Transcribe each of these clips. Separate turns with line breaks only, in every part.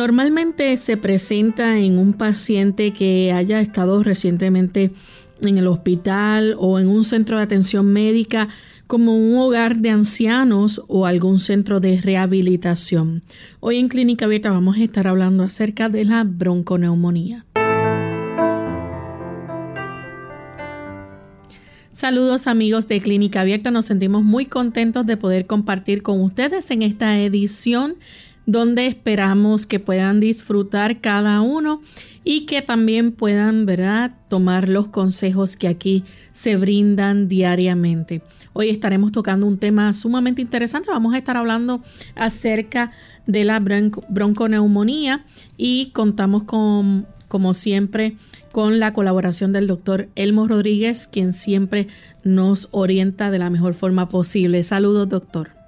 Normalmente se presenta en un paciente que haya estado recientemente en el hospital o en un centro de atención médica como un hogar de ancianos o algún centro de rehabilitación. Hoy en Clínica Abierta vamos a estar hablando acerca de la bronconeumonía. Saludos amigos de Clínica Abierta, nos sentimos muy contentos de poder compartir con ustedes en esta edición donde esperamos que puedan disfrutar cada uno y que también puedan, ¿verdad?, tomar los consejos que aquí se brindan diariamente. Hoy estaremos tocando un tema sumamente interesante. Vamos a estar hablando acerca de la bronconeumonía y contamos con, como siempre, con la colaboración del doctor Elmo Rodríguez, quien siempre nos orienta de la mejor forma posible. Saludos, doctor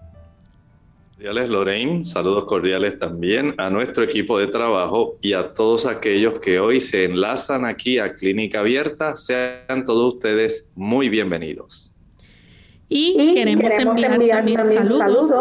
cordiales, Lorraine. Saludos cordiales también a nuestro equipo de trabajo y a todos aquellos que hoy se enlazan aquí a Clínica Abierta. Sean todos ustedes muy bienvenidos.
Y, queremos, enviar, también, saludos,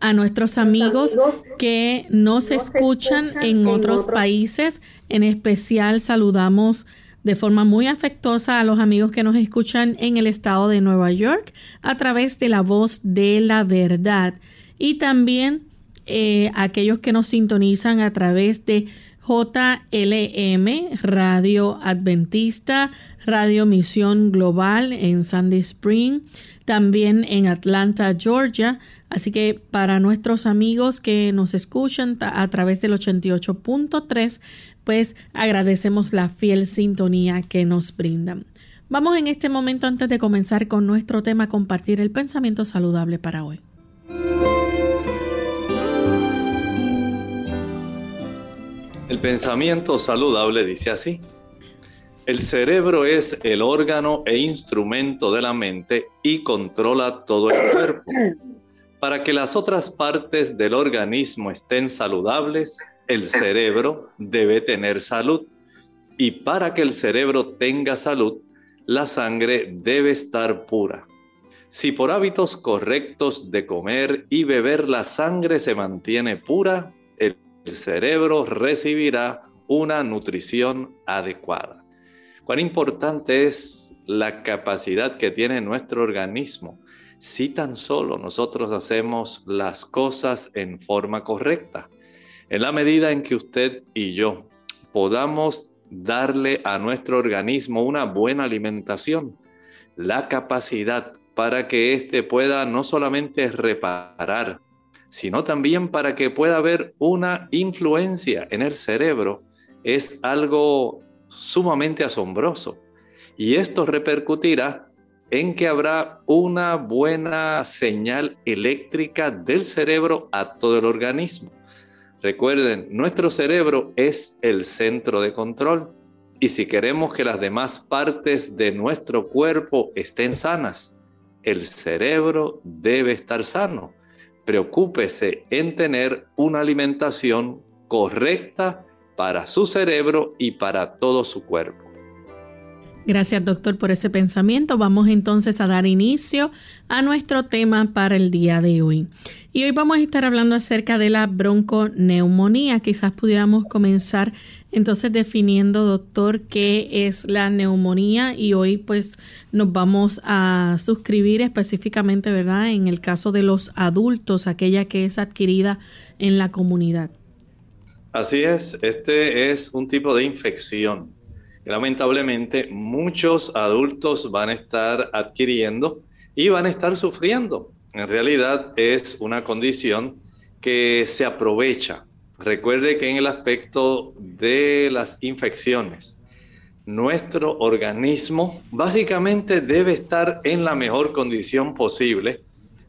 a nuestros amigos que nos escuchan en otros países. En especial saludamos de forma muy afectuosa a los amigos que nos escuchan en el estado de Nueva York a través de la voz de la verdad y también eh, aquellos que nos sintonizan a través de JLM, Radio Adventista, Radio Misión Global en Sandy Spring, también en Atlanta, Georgia. Así que para nuestros amigos que nos escuchan a través del 88.3, pues agradecemos la fiel sintonía que nos brindan. Vamos en este momento, antes de comenzar con nuestro tema, a compartir el pensamiento saludable para hoy.
El pensamiento saludable dice así. El cerebro es el órgano e instrumento de la mente y controla todo el cuerpo. Para que las otras partes del organismo estén saludables, el cerebro debe tener salud. Y para que el cerebro tenga salud, la sangre debe estar pura. Si por hábitos correctos de comer y beber la sangre se mantiene pura, el cerebro recibirá una nutrición adecuada. Cuán importante es la capacidad que tiene nuestro organismo si tan solo nosotros hacemos las cosas en forma correcta. En la medida en que usted y yo podamos darle a nuestro organismo una buena alimentación, la capacidad para que éste pueda no solamente reparar, sino también para que pueda haber una influencia en el cerebro, es algo sumamente asombroso. Y esto repercutirá en que habrá una buena señal eléctrica del cerebro a todo el organismo. Recuerden, nuestro cerebro es el centro de control y si queremos que las demás partes de nuestro cuerpo estén sanas, el cerebro debe estar sano. Preocúpese en tener una alimentación correcta para su cerebro y para todo su cuerpo.
Gracias doctor por ese pensamiento. Vamos entonces a dar inicio a nuestro tema para el día de hoy. Y hoy vamos a estar hablando acerca de la bronconeumonía. Quizás pudiéramos comenzar entonces definiendo, doctor, qué es la neumonía y hoy pues nos vamos a suscribir específicamente, ¿verdad? En el caso de los adultos, aquella que es adquirida en la comunidad.
Así es, este es un tipo de infección lamentablemente muchos adultos van a estar adquiriendo y van a estar sufriendo. En realidad es una condición que se aprovecha Recuerde que en el aspecto de las infecciones, nuestro organismo básicamente debe estar en la mejor condición posible,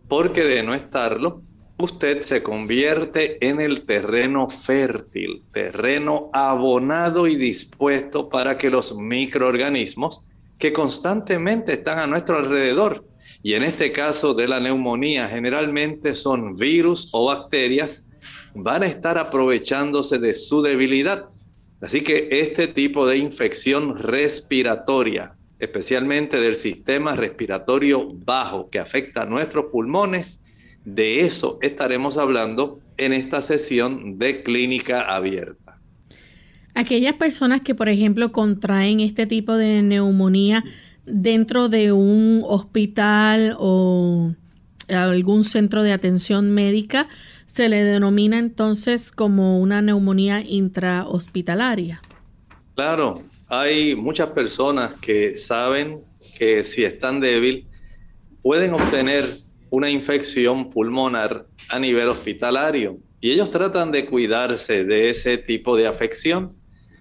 porque de no estarlo, usted se convierte en el terreno fértil, terreno abonado y dispuesto para que los microorganismos que constantemente están a nuestro alrededor, y en este caso de la neumonía generalmente son virus o bacterias, van a estar aprovechándose de su debilidad. Así que este tipo de infección respiratoria, especialmente del sistema respiratorio bajo que afecta a nuestros pulmones, de eso estaremos hablando en esta sesión de clínica abierta.
Aquellas personas que, por ejemplo, contraen este tipo de neumonía dentro de un hospital o algún centro de atención médica, se le denomina entonces como una neumonía intrahospitalaria.
Claro, hay muchas personas que saben que si están débil pueden obtener una infección pulmonar a nivel hospitalario. Y ellos tratan de cuidarse de ese tipo de afección,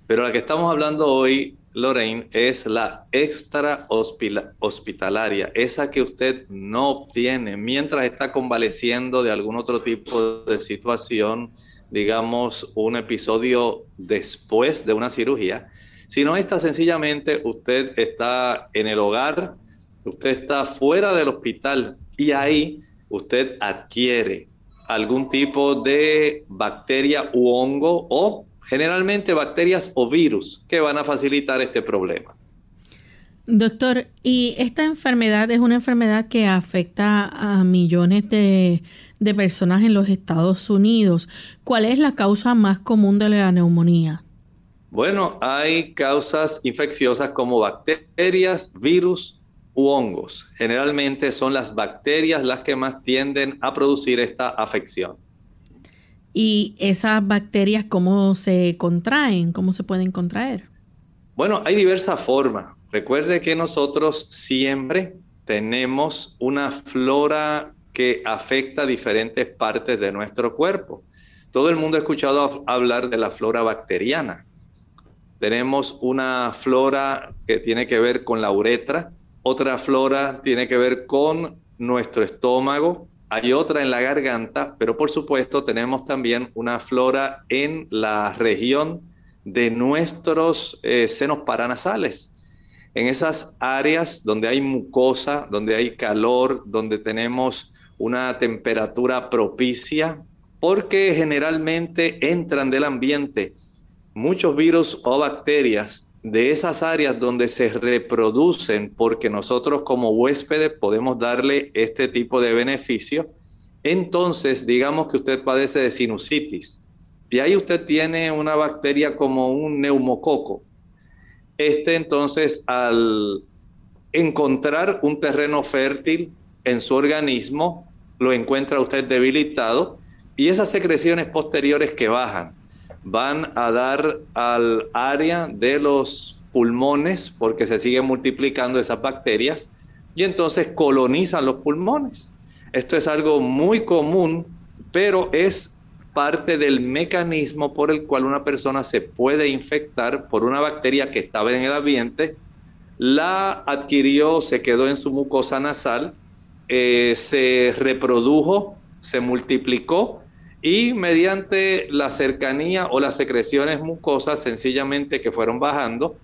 pero la que estamos hablando hoy Lorraine, es la extra hospitalaria, esa que usted no obtiene mientras está convaleciendo de algún otro tipo de situación, digamos, un episodio después de una cirugía, sino esta sencillamente usted está en el hogar, usted está fuera del hospital y ahí usted adquiere algún tipo de bacteria u hongo o generalmente bacterias o virus que van a facilitar este problema.
Doctor, ¿y esta enfermedad es una enfermedad que afecta a millones de, personas en los Estados Unidos? ¿Cuál es la causa más común de la neumonía?
Bueno, hay causas infecciosas como bacterias, virus u hongos. Generalmente son las bacterias las que más tienden a producir esta afección.
¿Y esas bacterias cómo se contraen? ¿Cómo se pueden contraer?
Bueno, hay diversas formas. Recuerde que nosotros siempre tenemos una flora que afecta diferentes partes de nuestro cuerpo. Todo el mundo ha escuchado hablar de la flora bacteriana. Tenemos una flora que tiene que ver con la uretra, otra flora tiene que ver con nuestro estómago, hay otra en la garganta, pero por supuesto tenemos también una flora en la región de nuestros eh, senos paranasales. En esas áreas donde hay mucosa, donde hay calor, donde tenemos una temperatura propicia, porque generalmente entran del ambiente muchos virus o bacterias de esas áreas donde se reproducen, porque nosotros como huéspedes podemos darle este tipo de beneficio, entonces digamos que usted padece de sinusitis y ahí usted tiene una bacteria como un neumococo. Este entonces al encontrar un terreno fértil en su organismo, lo encuentra usted debilitado y esas secreciones posteriores que bajan van a dar al área de los pulmones porque se siguen multiplicando esas bacterias y entonces colonizan los pulmones. Esto es algo muy común, pero es parte del mecanismo por el cual una persona se puede infectar por una bacteria que estaba en el ambiente, la adquirió, se quedó en su mucosa nasal, eh, se reprodujo, se multiplicó y mediante la cercanía o las secreciones mucosas sencillamente que fueron bajando,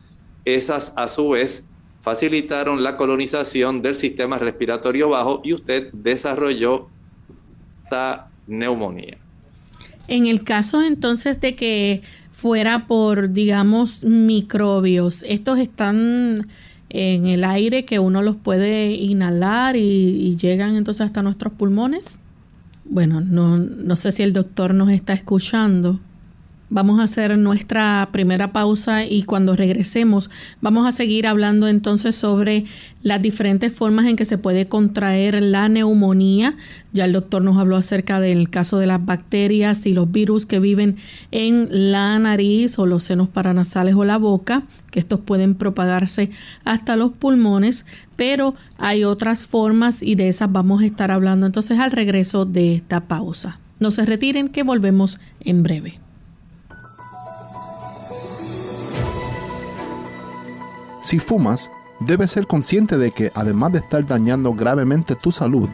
esas a su vez facilitaron la colonización del sistema respiratorio bajo y usted desarrolló esta neumonía.
En el caso entonces de que fuera por, digamos, microbios, estos están en el aire que uno los puede inhalar y, y llegan entonces hasta nuestros pulmones. Bueno, no, no sé si el doctor nos está escuchando. Vamos a hacer nuestra primera pausa y cuando regresemos vamos a seguir hablando entonces sobre las diferentes formas en que se puede contraer la neumonía. Ya el doctor nos habló acerca del caso de las bacterias y los virus que viven en la nariz o los senos paranasales o la boca, que estos pueden propagarse hasta los pulmones, pero hay otras formas y de esas vamos a estar hablando entonces al regreso de esta pausa. No se retiren que volvemos en breve.
Si fumas, debes ser consciente de que además de estar dañando gravemente tu salud,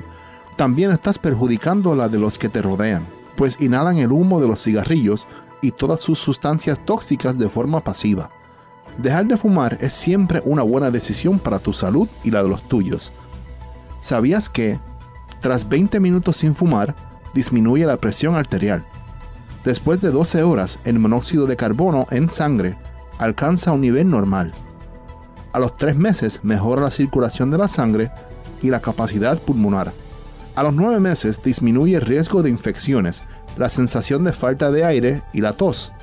también estás perjudicando la de los que te rodean, pues inhalan el humo de los cigarrillos y todas sus sustancias tóxicas de forma pasiva. Dejar de fumar es siempre una buena decisión para tu salud y la de los tuyos. ¿Sabías que, tras 20 minutos sin fumar, disminuye la presión arterial? Después de 12 horas, el monóxido de carbono en sangre alcanza un nivel normal. A los 3 meses mejora la circulación de la sangre y la capacidad pulmonar. A los 9 meses disminuye el riesgo de infecciones, la sensación de falta de aire y la tos.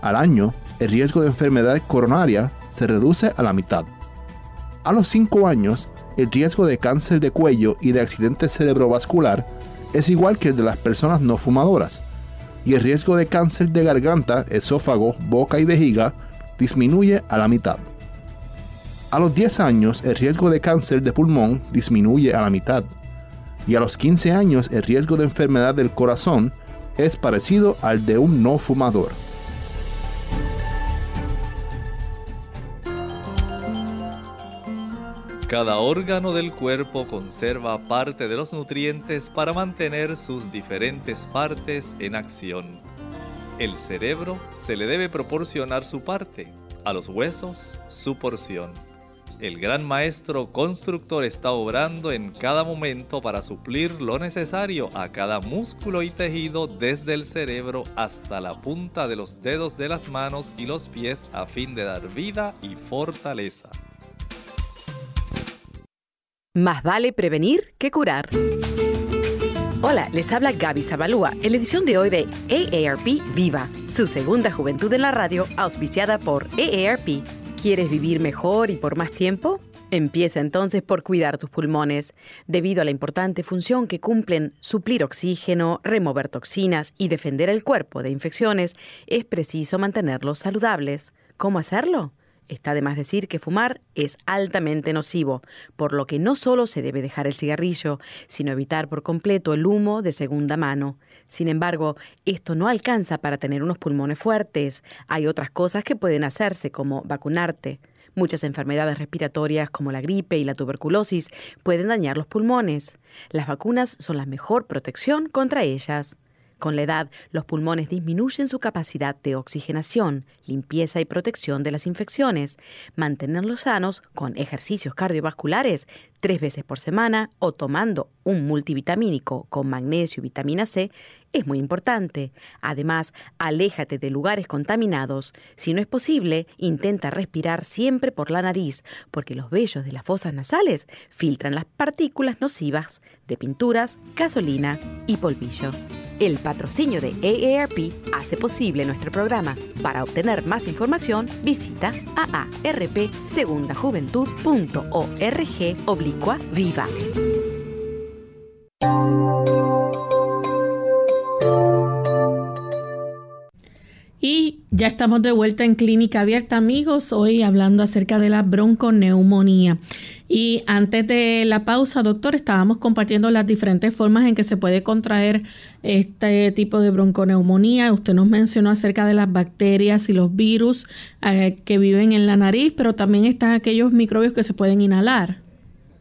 Al año, el riesgo de enfermedad coronaria se reduce a la mitad. A los 5 años, el riesgo de cáncer de cuello y de accidente cerebrovascular es igual que el de las personas no fumadoras, y el riesgo de cáncer de garganta, esófago, boca y vejiga disminuye a la mitad. A los 10 años, el riesgo de cáncer de pulmón disminuye a la mitad, y a los 15 años, el riesgo de enfermedad del corazón es parecido al de un no fumador.
Cada órgano del cuerpo conserva parte de los nutrientes para mantener sus diferentes partes en acción. El cerebro se le debe proporcionar su parte, a los huesos su porción. El gran maestro constructor está obrando en cada momento para suplir lo necesario a cada músculo y tejido desde el cerebro hasta la punta de los dedos de las manos y los pies a fin de dar vida y fortaleza.
Más vale prevenir que curar. Hola, les habla Gaby Zabalúa en la edición de hoy de AARP Viva, su segunda juventud en la radio, auspiciada por AARP. ¿Quieres vivir mejor y por más tiempo? Empieza entonces por cuidar tus pulmones. Debido a la importante función que cumplen suplir oxígeno, remover toxinas y defender el cuerpo de infecciones, es preciso mantenerlos saludables. ¿Cómo hacerlo? Está de más decir que fumar es altamente nocivo, por lo que no solo se debe dejar el cigarrillo, sino evitar por completo el humo de segunda mano. Sin embargo, esto no alcanza para tener unos pulmones fuertes. Hay otras cosas que pueden hacerse, como vacunarte. Muchas enfermedades respiratorias como la gripe y la tuberculosis pueden dañar los pulmones. Las vacunas son la mejor protección contra ellas. Con la edad, los pulmones disminuyen su capacidad de oxigenación, limpieza y protección de las infecciones. Mantenerlos sanos con ejercicios cardiovasculares tres veces por semana o tomando un multivitamínico con magnesio y vitamina C es muy importante. Además, aléjate de lugares contaminados. Si no es posible, intenta respirar siempre por la nariz, porque los vellos de las fosas nasales filtran las partículas nocivas de pinturas, gasolina y polvillo. El patrocinio de AARP hace posible nuestro programa. Para obtener más información, visita aarpsegundajuventud.org oblicua viva.
Y ya estamos de vuelta en Clínica Abierta, amigos, hoy hablando acerca de la bronconeumonía. Y antes de la pausa, doctor, estábamos compartiendo las diferentes formas en que se puede contraer este tipo de bronconeumonía. Usted nos mencionó acerca de las bacterias y los virus eh, que viven en la nariz, pero también están aquellos microbios que se pueden inhalar.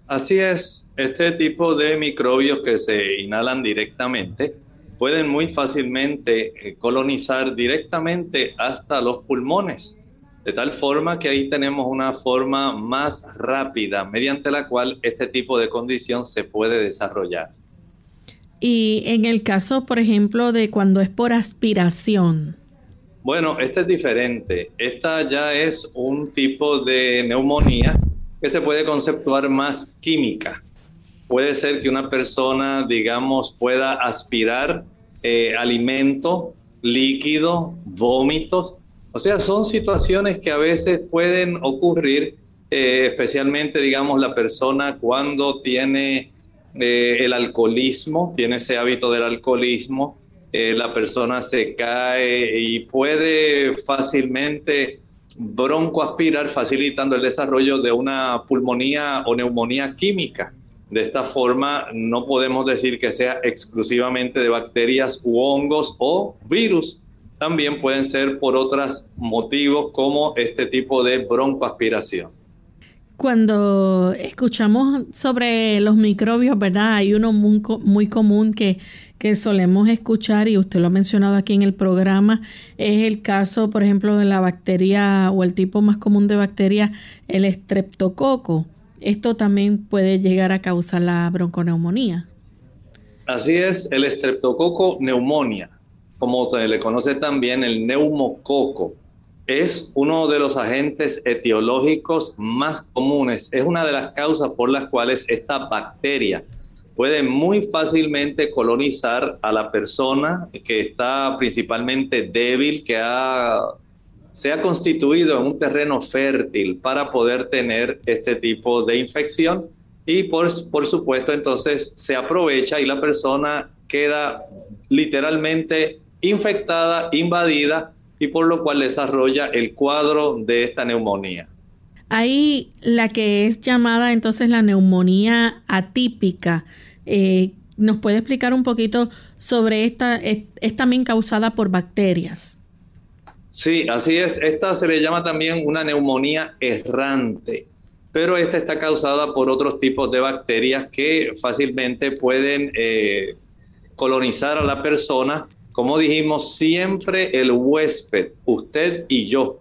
Así es, este tipo de microbios que se inhalan directamente pueden muy fácilmente eh, colonizar directamente hasta los pulmones, de tal forma que ahí tenemos una forma más rápida mediante la cual este tipo de condición se puede desarrollar.
Y en el caso, por ejemplo, de cuando es por aspiración.
Bueno, este es diferente. Esta ya es un tipo de neumonía que se puede conceptuar más química puede ser que una persona, digamos, pueda aspirar eh, alimento, líquido, vómitos. O sea, son situaciones que a veces pueden ocurrir, eh, especialmente, digamos, la persona cuando tiene eh, el alcoholismo, tiene ese hábito del alcoholismo, la persona se cae y puede fácilmente broncoaspirar, facilitando el desarrollo de una pulmonía o neumonía química. De esta forma, no podemos decir que sea exclusivamente de bacterias u hongos o virus. También pueden ser por otros motivos como este tipo de broncoaspiración.
Cuando escuchamos sobre los microbios, ¿verdad? Hay uno muy, común que, que solemos escuchar y usted lo ha mencionado aquí en el programa, es el caso, por ejemplo, de la bacteria o el tipo más común de bacteria, el estreptococo. Esto también puede llegar a causar la bronconeumonía.
Así es, el estreptococo neumonía, como se le conoce también el neumococo es uno de los agentes etiológicos más comunes. Es una de las causas por las cuales esta bacteria puede muy fácilmente colonizar a la persona que está principalmente débil, que se ha constituido en un terreno fértil para poder tener este tipo de infección. Y por, por supuesto, entonces se aprovecha y la persona queda literalmente infectada, invadida y por lo cual desarrolla el cuadro de esta neumonía.
Hay la que es llamada entonces la neumonía atípica. Eh, ¿Nos puede explicar un poquito sobre esta? Es, también causada por bacterias.
Sí, así es. Esta se le llama también una neumonía errante, pero esta está causada por otros tipos de bacterias que fácilmente pueden eh, colonizar a la persona como dijimos, siempre el huésped, usted y yo,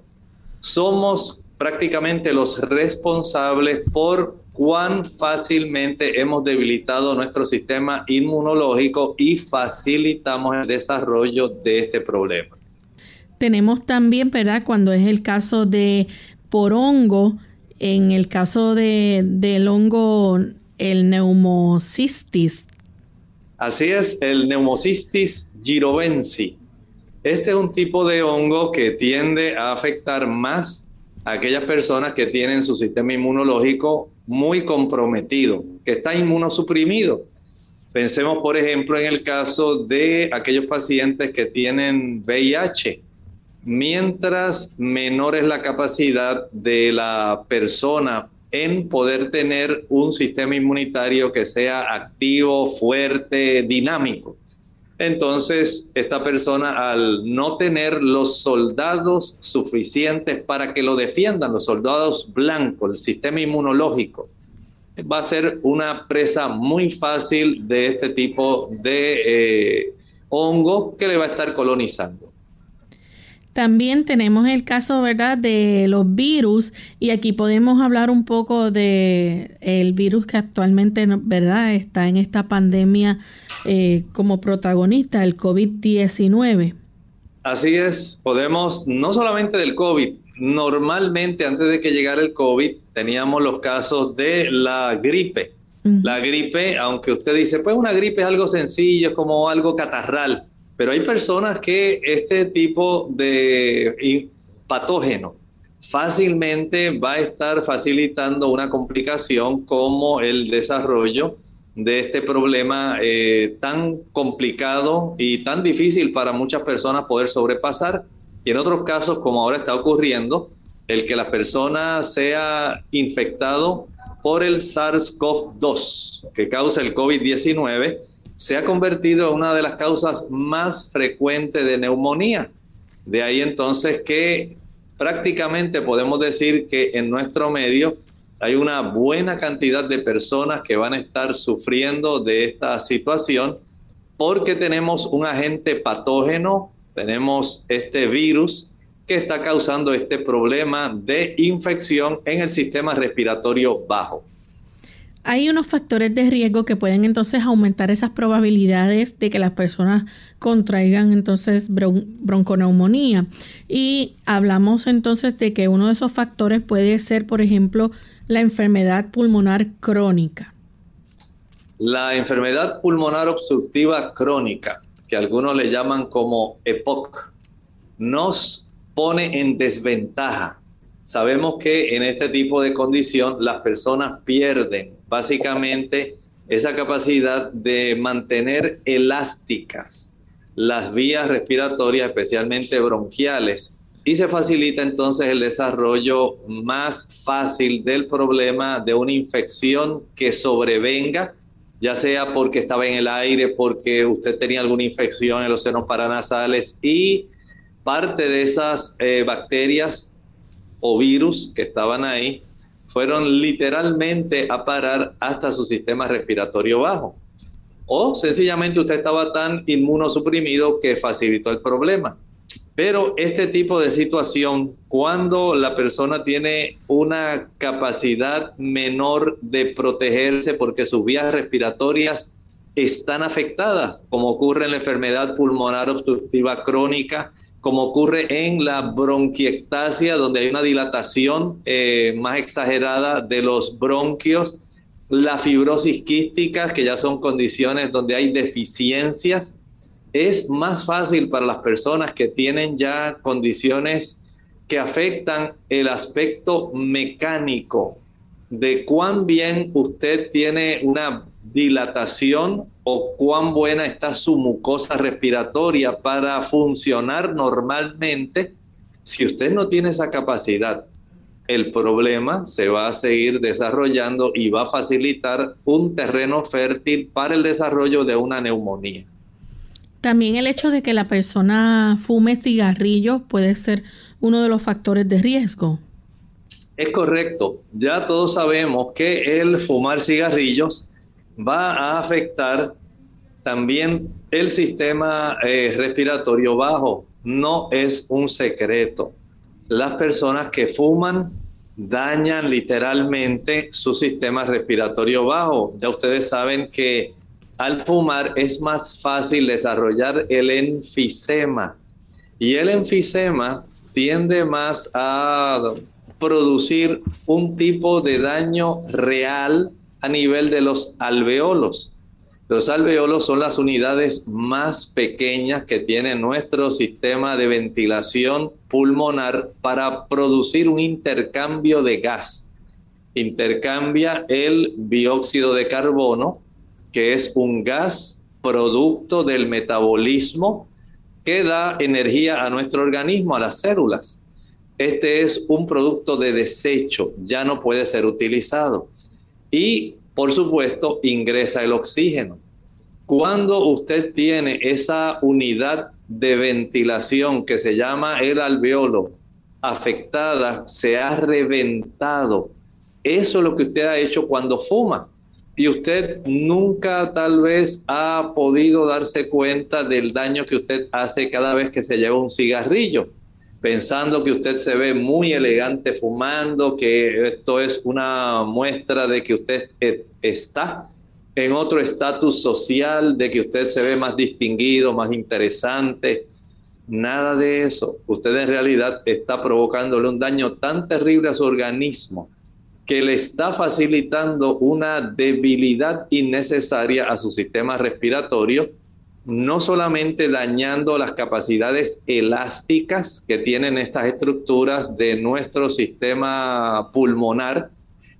somos prácticamente los responsables por cuán fácilmente hemos debilitado nuestro sistema inmunológico y facilitamos el desarrollo de este problema.
Tenemos también, ¿verdad? Cuando es el caso de por hongo, en el caso de, del hongo, el neumocistis,
Así es, el Neumocystis girovensi. Este es un tipo de hongo que tiende a afectar más a aquellas personas que tienen su sistema inmunológico muy comprometido, que está inmunosuprimido. Pensemos, por ejemplo, en el caso de aquellos pacientes que tienen VIH. Mientras menor es la capacidad de la persona en poder tener un sistema inmunitario que sea activo, fuerte, dinámico. Entonces, esta persona al no tener los soldados suficientes para que lo defiendan, los soldados blancos, el sistema inmunológico, va a ser una presa muy fácil de este tipo de eh, hongo que le va a estar colonizando.
También tenemos el caso, ¿verdad?, de los virus y aquí podemos hablar un poco de el virus que actualmente, ¿verdad?, está en esta pandemia eh, como protagonista, el COVID-19.
Así es, podemos, no solamente del COVID, normalmente antes de que llegara el COVID teníamos los casos de la gripe. La gripe, aunque usted dice, pues una gripe es algo sencillo, es como algo catarral pero hay personas que este tipo de patógeno fácilmente va a estar facilitando una complicación como el desarrollo de este problema eh, tan complicado y tan difícil para muchas personas poder sobrepasar. Y en otros casos, como ahora está ocurriendo, el que la persona sea infectado por el SARS-CoV-2 que causa el COVID-19 se ha convertido en una de las causas más frecuentes de neumonía. De ahí entonces que prácticamente podemos decir que en nuestro medio hay una buena cantidad de personas que van a estar sufriendo de esta situación porque tenemos un agente patógeno, tenemos este virus que está causando este problema de infección en el sistema respiratorio bajo.
Hay unos factores de riesgo que pueden entonces aumentar esas probabilidades de que las personas contraigan entonces bronconeumonía. Y hablamos entonces de que uno de esos factores puede ser, por ejemplo, la enfermedad pulmonar crónica.
La enfermedad pulmonar obstructiva crónica, que algunos le llaman como EPOC, nos pone en desventaja. Sabemos que en este tipo de condición las personas pierden básicamente esa capacidad de mantener elásticas las vías respiratorias, especialmente bronquiales, y se facilita entonces el desarrollo más fácil del problema de una infección que sobrevenga, ya sea porque estaba en el aire, porque usted tenía alguna infección en los senos paranasales y parte de esas eh, bacterias o virus que estaban ahí fueron literalmente a parar hasta su sistema respiratorio bajo. O sencillamente usted estaba tan inmunosuprimido que facilitó el problema. Pero este tipo de situación, cuando la persona tiene una capacidad menor de protegerse porque sus vías respiratorias están afectadas, como ocurre en la enfermedad pulmonar obstructiva crónica, como ocurre en la bronquiectasia, donde hay una dilatación eh, más exagerada de los bronquios, la fibrosis quística, que ya son condiciones donde hay deficiencias. Es más fácil para las personas que tienen ya condiciones que afectan el aspecto mecánico de cuán bien usted tiene una dilatación o cuán buena está su mucosa respiratoria para funcionar normalmente. Si usted no tiene esa capacidad, el problema se va a seguir desarrollando y va a facilitar un terreno fértil para el desarrollo de una neumonía.
También el hecho de que la persona fume cigarrillos puede ser uno de los factores de riesgo.
Es correcto. Ya todos sabemos que el fumar cigarrillos va a afectar también el sistema eh, respiratorio bajo. No es un secreto. Las personas que fuman dañan literalmente su sistema respiratorio bajo. Ya ustedes saben que al fumar es más fácil desarrollar el enfisema. Y el enfisema tiende más a producir un tipo de daño real a nivel de los alveolos. Los alveolos son las unidades más pequeñas que tiene nuestro sistema de ventilación pulmonar para producir un intercambio de gas. Intercambia el dióxido de carbono, que es un gas producto del metabolismo que da energía a nuestro organismo, a las células. Este es un producto de desecho, ya no puede ser utilizado y por supuesto ingresa el oxígeno. Cuando usted tiene esa unidad de ventilación que se llama el alveolo afectada, se ha reventado. Eso es lo que usted ha hecho cuando fuma. Y usted nunca tal vez ha podido darse cuenta del daño que usted hace cada vez que se lleva un cigarrillo pensando que usted se ve muy elegante fumando, que esto es una muestra de que usted está en otro estatus social, de que usted se ve más distinguido, más interesante. Nada de eso. Usted en realidad está provocándole un daño tan terrible a su organismo que le está facilitando una debilidad innecesaria a su sistema respiratorio no solamente dañando las capacidades elásticas que tienen estas estructuras de nuestro sistema pulmonar,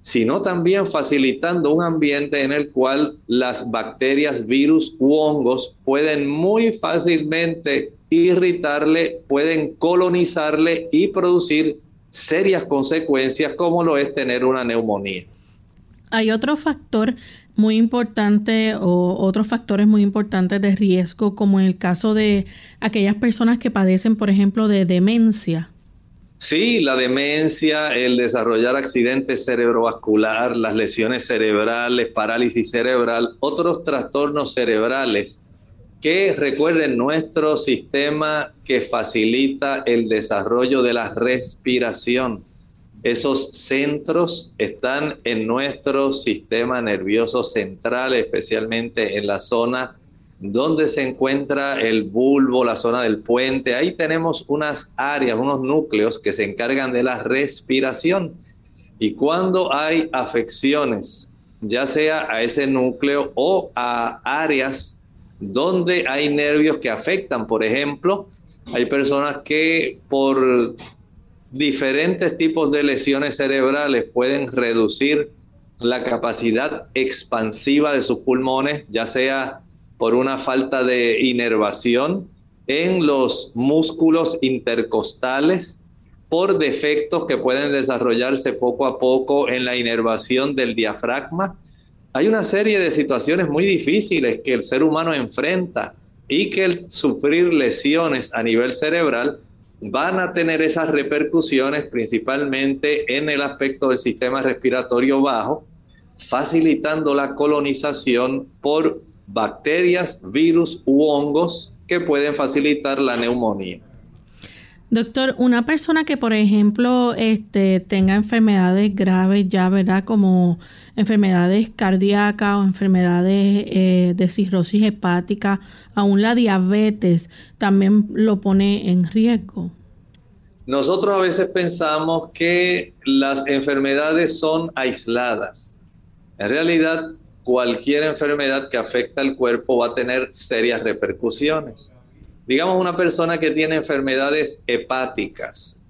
sino también facilitando un ambiente en el cual las bacterias, virus u hongos pueden muy fácilmente irritarle, pueden colonizarle y producir serias consecuencias como lo es tener una neumonía.
Hay otro factor muy importante o otros factores muy importantes de riesgo, como en el caso de aquellas personas que padecen, por ejemplo, de demencia.
Sí, la demencia, el desarrollar accidentes cerebrovascular, las lesiones cerebrales, parálisis cerebral, otros trastornos cerebrales que recuerden nuestro sistema que facilita el desarrollo de la respiración esos centros están en nuestro sistema nervioso central, especialmente en la zona donde se encuentra el bulbo, la zona del puente. Ahí tenemos unas áreas, unos núcleos que se encargan de la respiración. Y cuando hay afecciones, ya sea a ese núcleo o a áreas donde hay nervios que afectan, por ejemplo, hay personas que por diferentes tipos de lesiones cerebrales pueden reducir la capacidad expansiva de sus pulmones, ya sea por una falta de inervación en los músculos intercostales, por defectos que pueden desarrollarse poco a poco en la inervación del diafragma. Hay una serie de situaciones muy difíciles que el ser humano enfrenta y que el sufrir lesiones a nivel cerebral van a tener esas repercusiones principalmente en el aspecto del sistema respiratorio bajo, facilitando la colonización por bacterias, virus u hongos que pueden facilitar la neumonía.
Doctor, una persona que, por ejemplo, este, tenga enfermedades graves ya, ¿verdad? Como enfermedades cardíacas o enfermedades eh, de cirrosis hepática, aún la diabetes, también lo pone en riesgo.
Nosotros a veces pensamos que las enfermedades son aisladas. En realidad, cualquier enfermedad que afecta al cuerpo va a tener serias repercusiones digamos una persona que tiene enfermedades hepáticas,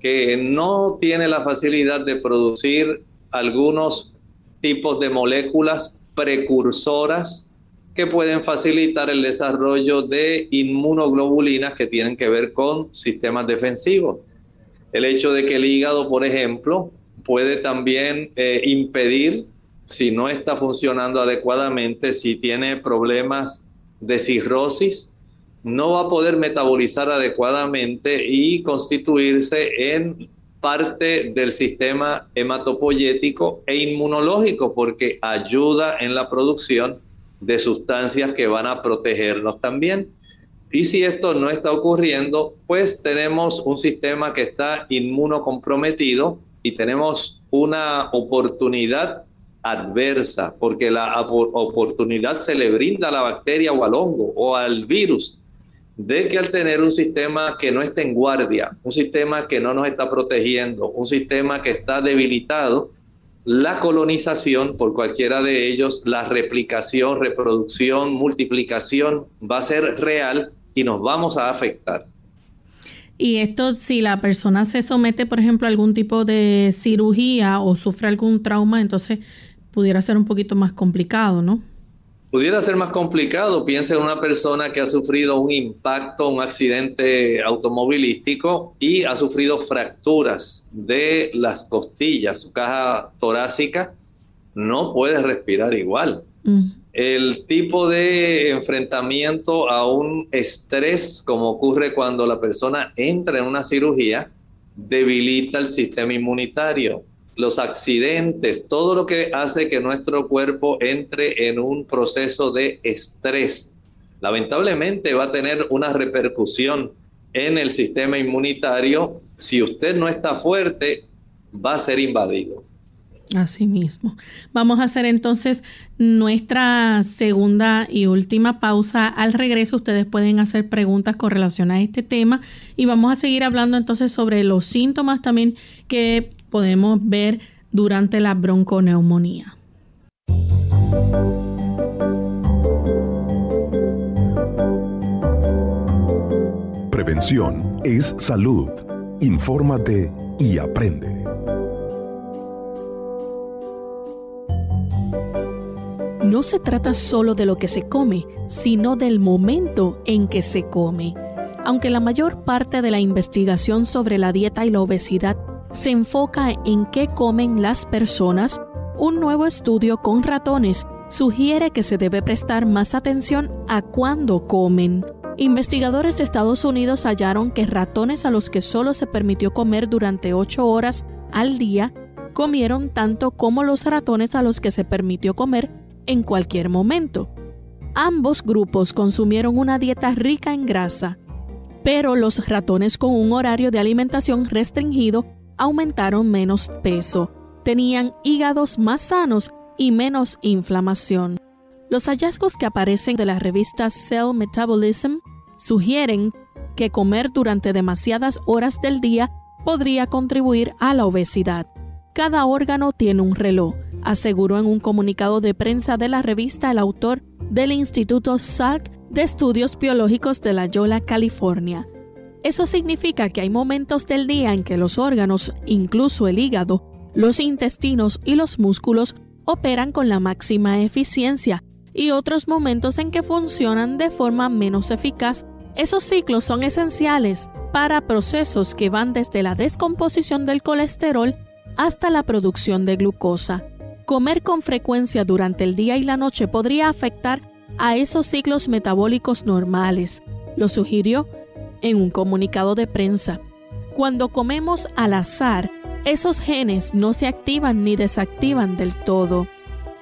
que no tiene la facilidad de producir algunos tipos de moléculas precursoras que pueden facilitar el desarrollo de inmunoglobulinas que tienen que ver con sistemas defensivos. El hecho de que el hígado, por ejemplo, puede también eh, impedir, si no está funcionando adecuadamente, si tiene problemas de cirrosis, no va a poder metabolizar adecuadamente y constituirse en parte del sistema hematopoyético e inmunológico porque ayuda en la producción de sustancias que van a protegernos también. Y si esto no está ocurriendo, pues tenemos un sistema que está inmunocomprometido y tenemos una oportunidad adversa, porque la oportunidad se le brinda a la bacteria o al hongo o al virus de que al tener un sistema que no está en guardia, un sistema que no nos está protegiendo, un sistema que está debilitado, la colonización por cualquiera de ellos, la replicación, reproducción, multiplicación va a ser real y nos vamos a afectar.
Y esto, si la persona se somete, por ejemplo, a algún tipo de cirugía o sufre algún trauma, entonces pudiera ser un poquito más complicado, ¿no?
Pudiera ser más complicado. Piensa en una persona que ha sufrido un impacto, un accidente automovilístico y ha sufrido fracturas de las costillas, su caja torácica, no puede respirar igual. Mm. El tipo de enfrentamiento a un estrés, como ocurre cuando la persona entra en una cirugía, debilita el sistema inmunitario los accidentes, todo lo que hace que nuestro cuerpo entre en un proceso de estrés, lamentablemente va a tener una repercusión en el sistema inmunitario. Si usted no está fuerte, va a ser invadido.
Así mismo. Vamos a hacer entonces nuestra segunda y última pausa. Al regreso ustedes pueden hacer preguntas con relación a este tema y vamos a seguir hablando entonces sobre los síntomas también que podemos ver durante la bronconeumonía.
Prevención es salud. Infórmate y aprende.
No se trata solo de lo que se come, sino del momento en que se come. Aunque la mayor parte de la investigación sobre la dieta y la obesidad se enfoca en qué comen las personas, un nuevo estudio con ratones sugiere que se debe prestar más atención a cuándo comen. Investigadores de Estados Unidos hallaron que ratones a los que solo se permitió comer durante 8 horas al día comieron tanto como los ratones a los que se permitió comer en cualquier momento. Ambos grupos consumieron una dieta rica en grasa, pero los ratones con un horario de alimentación restringido aumentaron menos peso, tenían hígados más sanos y menos inflamación. Los hallazgos que aparecen de la revista Cell Metabolism sugieren que comer durante demasiadas horas del día podría contribuir a la obesidad. Cada órgano tiene un reloj, aseguró en un comunicado de prensa de la revista el autor del Instituto Salk de Estudios Biológicos de La Yola, California. Eso significa que hay momentos del día en que los órganos, incluso el hígado, los intestinos y los músculos, operan con la máxima eficiencia y otros momentos en que funcionan de forma menos eficaz. Esos ciclos son esenciales para procesos que van desde la descomposición del colesterol hasta la producción de glucosa. Comer con frecuencia durante el día y la noche podría afectar a esos ciclos metabólicos normales, lo sugirió
en un comunicado de prensa. Cuando comemos al azar, esos genes no se activan ni desactivan del todo.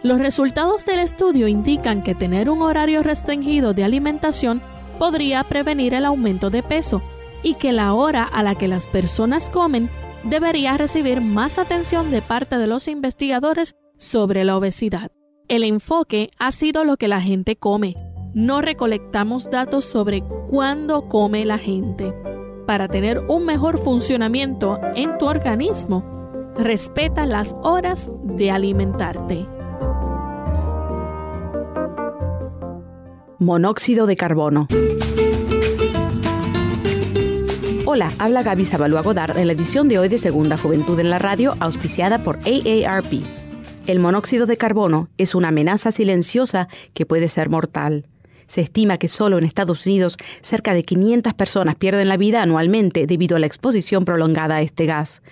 Los resultados del estudio indican que tener un horario restringido de alimentación podría prevenir el aumento de peso y que la hora a la que las personas comen debería recibir más atención de parte de los investigadores sobre la obesidad. El enfoque ha sido lo que la gente come. No recolectamos datos sobre cuándo come la gente. Para tener un mejor funcionamiento en tu organismo, respeta las horas de alimentarte.
Monóxido de carbono. Hola, habla Gaby Zabalúa Godard en la edición de hoy de Segunda Juventud en la Radio, auspiciada por AARP. El monóxido de carbono es una amenaza silenciosa que puede ser mortal. Se estima que solo en Estados Unidos cerca de 500 personas pierden la vida anualmente debido a la exposición prolongada a este gas.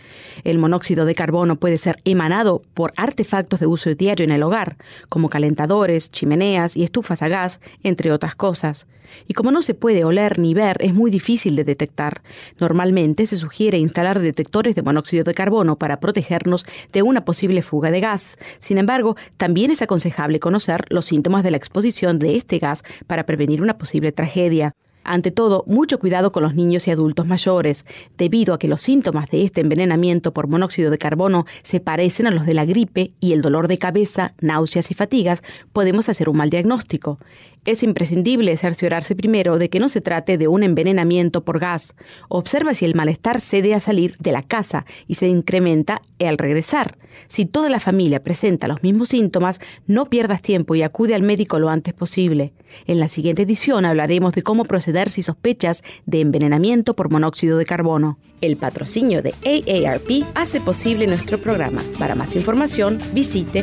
El monóxido de carbono puede ser emanado por artefactos de uso diario en el hogar, como calentadores, chimeneas y estufas a gas, entre otras cosas. Y como no se puede oler ni ver, es muy difícil de detectar. Normalmente se sugiere instalar detectores de monóxido de carbono para protegernos de una posible fuga de gas. Sin embargo, también es aconsejable conocer los síntomas de la exposición de este gas para prevenir una posible tragedia. Ante todo, mucho cuidado con los niños y adultos mayores, debido a que los síntomas de este envenenamiento por monóxido de carbono se parecen a los de la gripe y el dolor de cabeza, náuseas y fatigas, podemos hacer un mal diagnóstico. Es imprescindible cerciorarse primero de que no se trate de un envenenamiento por gas. Observa si el malestar cede a salir de la casa y se incrementa al regresar. Si toda la familia presenta los mismos síntomas, no pierdas tiempo y acude al médico lo antes posible. En la siguiente edición hablaremos de cómo proceder si sospechas de envenenamiento por monóxido de carbono. El patrocinio de AARP hace posible nuestro programa. Para más información, visite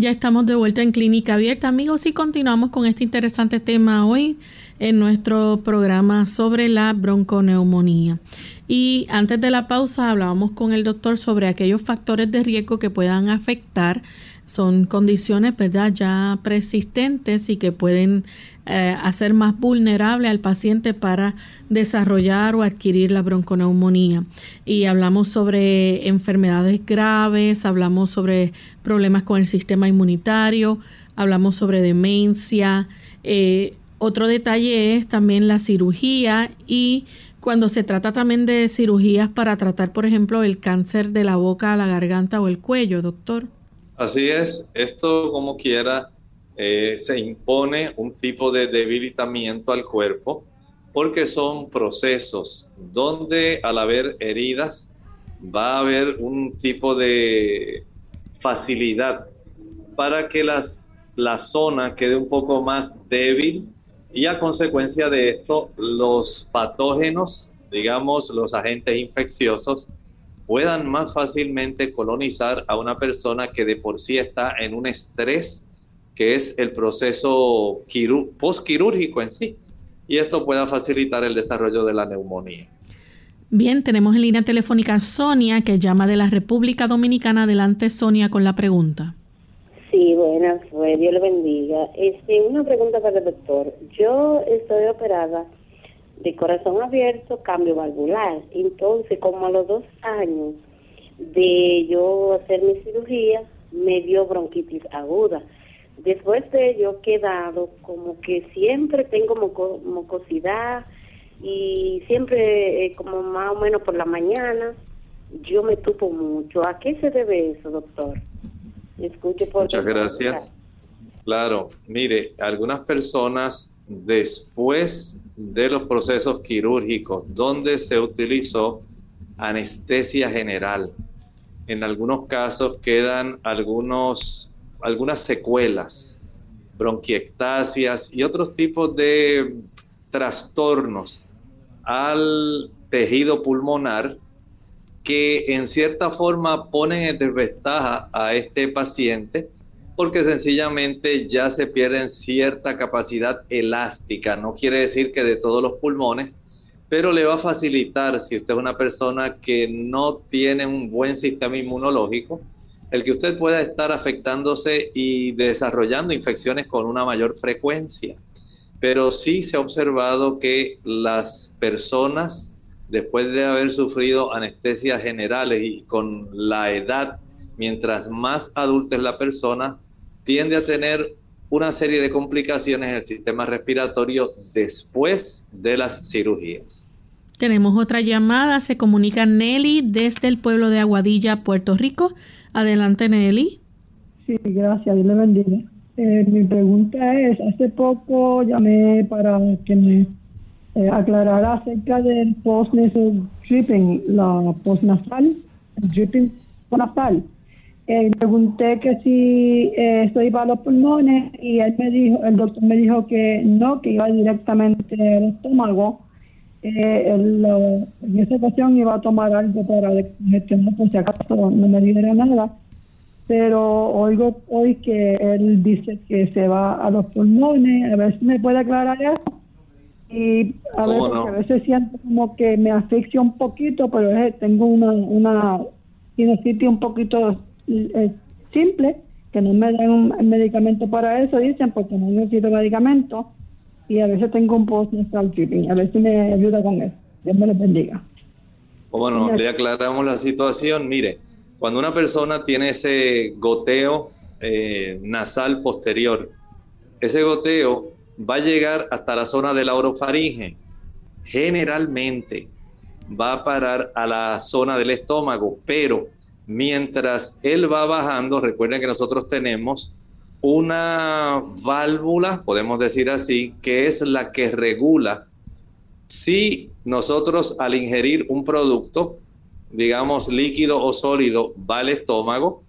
Ya estamos de vuelta en Clínica Abierta, amigos, y continuamos con este interesante tema hoy en nuestro programa sobre la bronconeumonía. Y antes de la pausa hablábamos con el doctor sobre aquellos factores de riesgo que puedan afectar son condiciones, ¿verdad?, ya persistentes y que pueden eh, hacer más vulnerable al paciente para desarrollar o adquirir la bronconeumonía. Y hablamos sobre enfermedades graves, hablamos sobre problemas con el sistema inmunitario, hablamos sobre demencia. Eh, otro detalle es también la cirugía y cuando se trata también de cirugías para tratar, por ejemplo, el cáncer de la boca, la garganta o el cuello, doctor.
Así es, esto como quiera eh, se impone un tipo de debilitamiento al cuerpo porque son procesos donde al haber heridas va a haber un tipo de facilidad para que las, la zona quede un poco más débil y a consecuencia de esto los patógenos, digamos los agentes infecciosos, puedan más fácilmente colonizar a una persona que de por sí está en un estrés que es el proceso postquirúrgico en sí. Y esto pueda facilitar el desarrollo de la neumonía.
Bien, tenemos en línea telefónica Sonia, que llama de la República Dominicana. Adelante, Sonia, con la pregunta.
Sí, buenas, pues, Dios le bendiga. Este, una pregunta para el doctor. Yo estoy operada de corazón abierto, cambio valvular. Entonces, como a los dos años de yo hacer mi cirugía, me dio bronquitis aguda. Después de ello, he quedado como que siempre tengo mucosidad y siempre eh, como más o menos por la mañana yo me tupo mucho. ¿A qué se debe eso, doctor?
Escuche por Muchas gracias. Claro, mire, algunas personas después de los procesos quirúrgicos donde se utilizó anestesia general, en algunos casos quedan algunos, algunas secuelas, bronquiectasias y otros tipos de trastornos al tejido pulmonar que en cierta forma ponen en desventaja a este paciente porque sencillamente ya se pierde cierta capacidad elástica. No quiere decir que de todos los pulmones, pero le va a facilitar si usted es una persona que no tiene un buen sistema inmunológico, el que usted pueda estar afectándose y desarrollando infecciones con una mayor frecuencia. Pero sí se ha observado que las personas, después de haber sufrido anestesias generales y con la edad, mientras más adulta es la persona, tiende a tener una serie de complicaciones en el sistema respiratorio después de las cirugías.
Tenemos otra llamada, se comunica Nelly desde el pueblo de Aguadilla, Puerto Rico. Adelante Nelly.
Sí, gracias, Dios le bendiga. Eh, mi pregunta es, hace poco llamé para que me eh, aclarara acerca del post-nasal dripping, la post-nasal, dripping nasal. Eh, pregunté que si eh, esto iba a los pulmones y él me dijo, el doctor me dijo que no, que iba directamente al estómago. Eh, en esa ocasión iba a tomar algo para gestionar por si acaso no me diera nada. Pero oigo hoy que él dice que se va a los pulmones. A ver si me puede aclarar eso. Y a, veces, a veces siento como que me asfixia un poquito, pero tengo una, una sinusitis un poquito es simple, que no me den un medicamento para eso, dicen, porque no necesito medicamento y a veces tengo un dripping. A ver si me ayuda con eso. Dios me lo bendiga.
Bueno, le aclaramos la situación. Mire, cuando una persona tiene ese goteo eh, nasal posterior, ese goteo va a llegar hasta la zona de la orofaringe. Generalmente va a parar a la zona del estómago, pero mientras él va bajando, recuerden que nosotros tenemos una válvula, podemos decir así, que es la que regula si nosotros al ingerir un producto, digamos líquido o sólido, va al estómago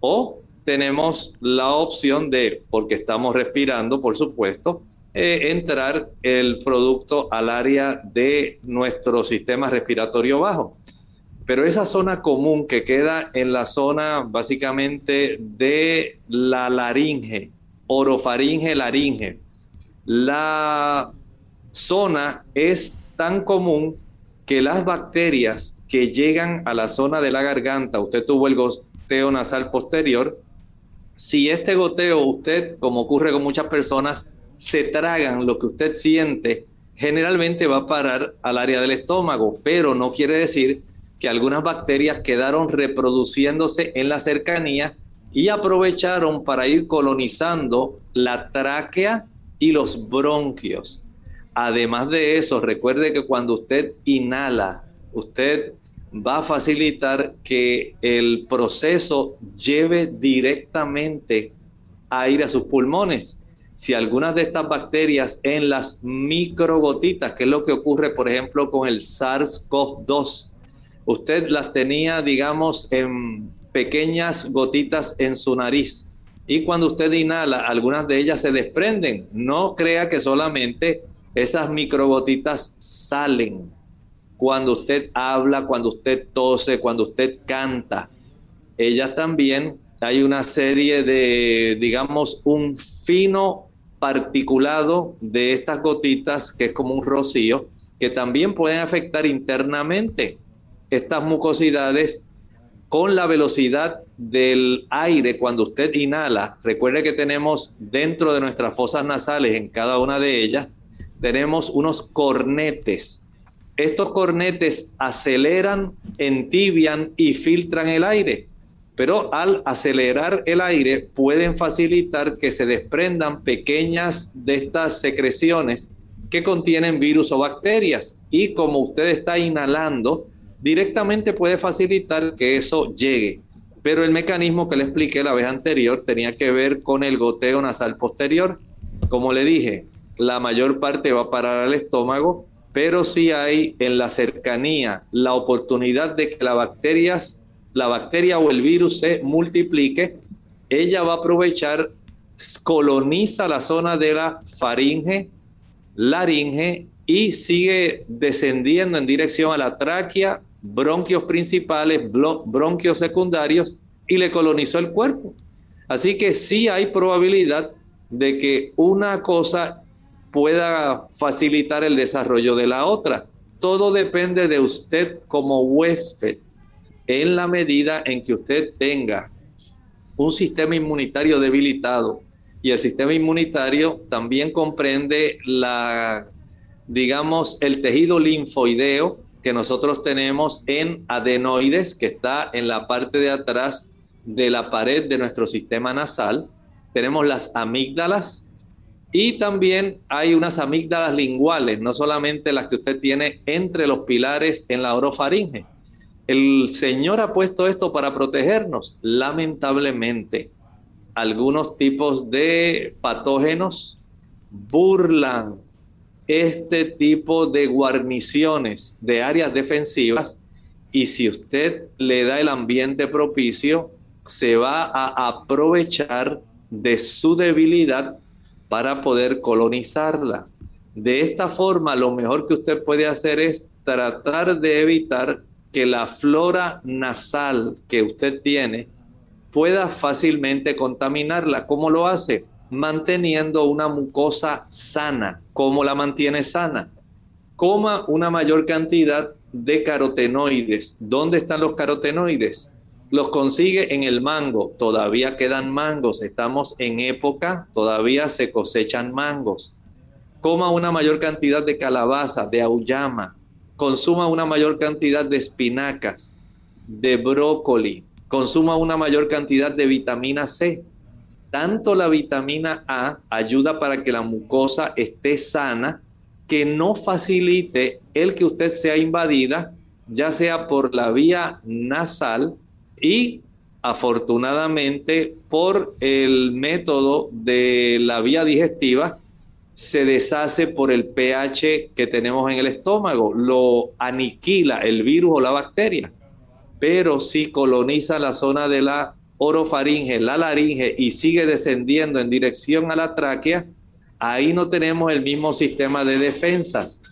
o tenemos la opción de, porque estamos respirando, por supuesto, eh, entrar el producto al área de nuestro sistema respiratorio bajo. Pero esa zona común que queda en la zona básicamente de la laringe, orofaringe, laringe, la zona es tan común que las bacterias que llegan a la zona de la garganta, usted tuvo el goteo nasal posterior, si este goteo usted, como ocurre con muchas personas, se tragan lo que usted siente, generalmente va a parar al área del estómago, pero no quiere decir que algunas bacterias quedaron reproduciéndose en la cercanía y aprovecharon para ir colonizando la tráquea y los bronquios. Además de eso, recuerde que cuando usted inhala, usted va a facilitar que el proceso lleve directamente aire a sus pulmones. Si algunas de estas bacterias en las microgotitas, que es lo que ocurre, por ejemplo, con el SARS-CoV-2, usted las tenía, digamos, en pequeñas gotitas en su nariz. Y cuando usted inhala, algunas de ellas se desprenden. No crea que solamente esas microgotitas salen cuando usted habla, cuando usted tose, cuando usted canta. Ellas también hay una serie de, digamos, un fino particulado de estas gotitas, que es como un rocío, que también pueden afectar internamente estas mucosidades con la velocidad del aire cuando usted inhala. Recuerde que tenemos dentro de nuestras fosas nasales, en cada una de ellas, tenemos unos cornetes. Estos cornetes aceleran, entibian y filtran el aire, pero al acelerar el aire pueden facilitar que se desprendan pequeñas de estas secreciones que contienen virus o bacterias. Y como usted está inhalando, directamente puede facilitar que eso llegue. Pero el mecanismo que le expliqué la vez anterior tenía que ver con el goteo nasal posterior. Como le dije, la mayor parte va a parar al estómago, pero si hay en la cercanía la oportunidad de que la, bacterias, la bacteria o el virus se multiplique, ella va a aprovechar, coloniza la zona de la faringe, laringe y sigue descendiendo en dirección a la tráquea, bronquios principales, bronquios secundarios y le colonizó el cuerpo. Así que sí hay probabilidad de que una cosa pueda facilitar el desarrollo de la otra. Todo depende de usted como huésped en la medida en que usted tenga un sistema inmunitario debilitado y el sistema inmunitario también comprende la digamos, el tejido linfoideo que nosotros tenemos en adenoides, que está en la parte de atrás de la pared de nuestro sistema nasal. Tenemos las amígdalas y también hay unas amígdalas linguales, no solamente las que usted tiene entre los pilares en la orofaringe. El Señor ha puesto esto para protegernos. Lamentablemente, algunos tipos de patógenos burlan este tipo de guarniciones de áreas defensivas y si usted le da el ambiente propicio, se va a aprovechar de su debilidad para poder colonizarla. De esta forma, lo mejor que usted puede hacer es tratar de evitar que la flora nasal que usted tiene pueda fácilmente contaminarla. ¿Cómo lo hace? Manteniendo una mucosa sana. ¿Cómo la mantiene sana? Coma una mayor cantidad de carotenoides. ¿Dónde están los carotenoides? Los consigue en el mango. Todavía quedan mangos. Estamos en época, todavía se cosechan mangos. Coma una mayor cantidad de calabaza, de auyama. Consuma una mayor cantidad de espinacas, de brócoli. Consuma una mayor cantidad de vitamina C tanto la vitamina A ayuda para que la mucosa esté sana, que no facilite el que usted sea invadida, ya sea por la vía nasal y afortunadamente por el método de la vía digestiva, se deshace por el pH que tenemos en el estómago, lo aniquila el virus o la bacteria, pero si coloniza la zona de la orofaringe, la laringe y sigue descendiendo en dirección a la tráquea, ahí no tenemos el mismo sistema de defensas.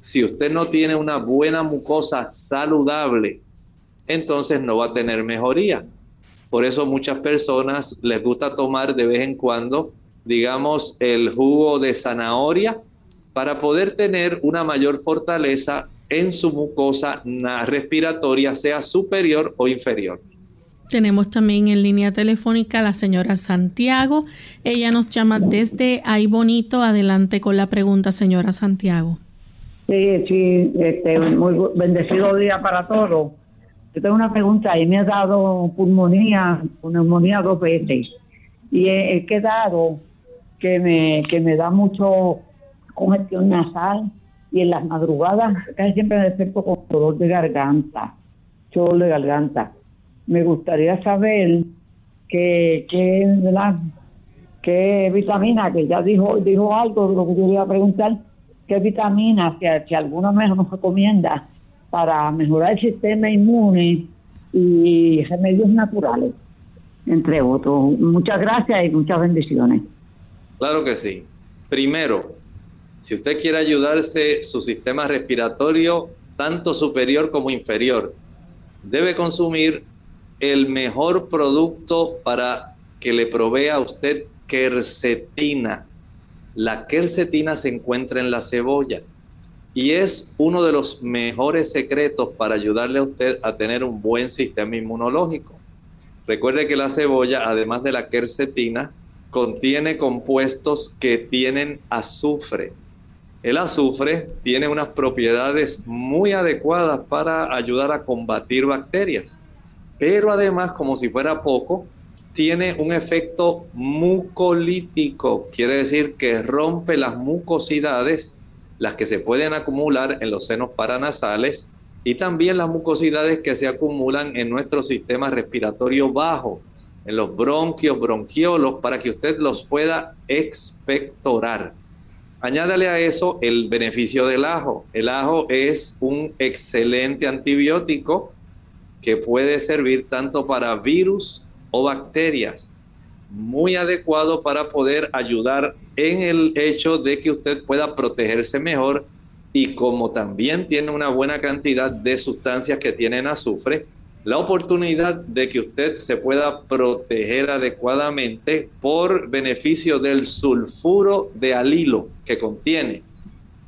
Si usted no tiene una buena mucosa saludable, entonces no va a tener mejoría. Por eso muchas personas les gusta tomar de vez en cuando, digamos, el jugo de zanahoria para poder tener una mayor fortaleza en su mucosa respiratoria, sea superior o inferior.
Tenemos también en línea telefónica a la señora Santiago. Ella nos llama desde Ay Bonito. Adelante con la pregunta, señora Santiago.
Sí, sí, este, muy bendecido día para todos. Yo tengo una pregunta. Ahí me ha dado pulmonía, pulmonía dos veces. Y he, quedado que me, que me da mucho congestión nasal y en las madrugadas casi siempre me despierto con dolor de garganta, dolor de garganta me gustaría saber qué, qué vitamina, que ya dijo, dijo algo lo que yo iba a preguntar, qué vitamina, si, si alguna mejor nos recomienda para mejorar el sistema inmune y remedios naturales, entre otros. Muchas gracias y muchas bendiciones.
Claro que sí. Primero, si usted quiere ayudarse su sistema respiratorio, tanto superior como inferior, debe consumir el mejor producto para que le provea a usted quercetina. La quercetina se encuentra en la cebolla y es uno de los mejores secretos para ayudarle a usted a tener un buen sistema inmunológico. Recuerde que la cebolla, además de la quercetina, contiene compuestos que tienen azufre. El azufre tiene unas propiedades muy adecuadas para ayudar a combatir bacterias pero además, como si fuera poco, tiene un efecto mucolítico, quiere decir que rompe las mucosidades, las que se pueden acumular en los senos paranasales, y también las mucosidades que se acumulan en nuestro sistema respiratorio bajo, en los bronquios, bronquiolos, para que usted los pueda expectorar. Añádale a eso el beneficio del ajo. El ajo es un excelente antibiótico que puede servir tanto para virus o bacterias. Muy adecuado para poder ayudar en el hecho de que usted pueda protegerse mejor y como también tiene una buena cantidad de sustancias que tienen azufre, la oportunidad de que usted se pueda proteger adecuadamente por beneficio del sulfuro de alilo que contiene.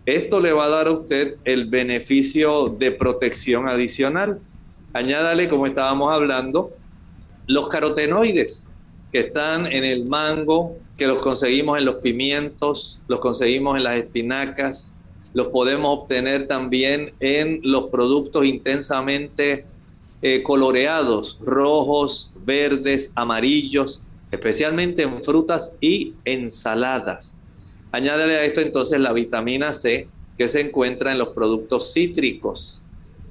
Esto le va a dar a usted el beneficio de protección adicional. Añádale, como estábamos hablando, los carotenoides que están en el mango, que los conseguimos en los pimientos, los conseguimos en las espinacas, los podemos obtener también en los productos intensamente eh, coloreados, rojos, verdes, amarillos, especialmente en frutas y ensaladas. Añádele a esto entonces la vitamina C que se encuentra en los productos cítricos.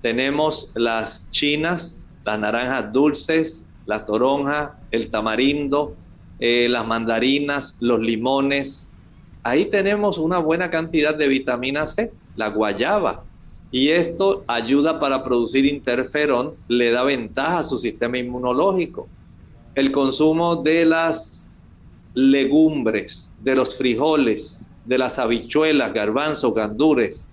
Tenemos las chinas, las naranjas dulces, la toronja, el tamarindo, eh, las mandarinas, los limones, ahí tenemos una buena cantidad de vitamina C, la guayaba. Y esto ayuda para producir interferón, le da ventaja a su sistema inmunológico. El consumo de las legumbres, de los frijoles, de las habichuelas, garbanzos, gandures,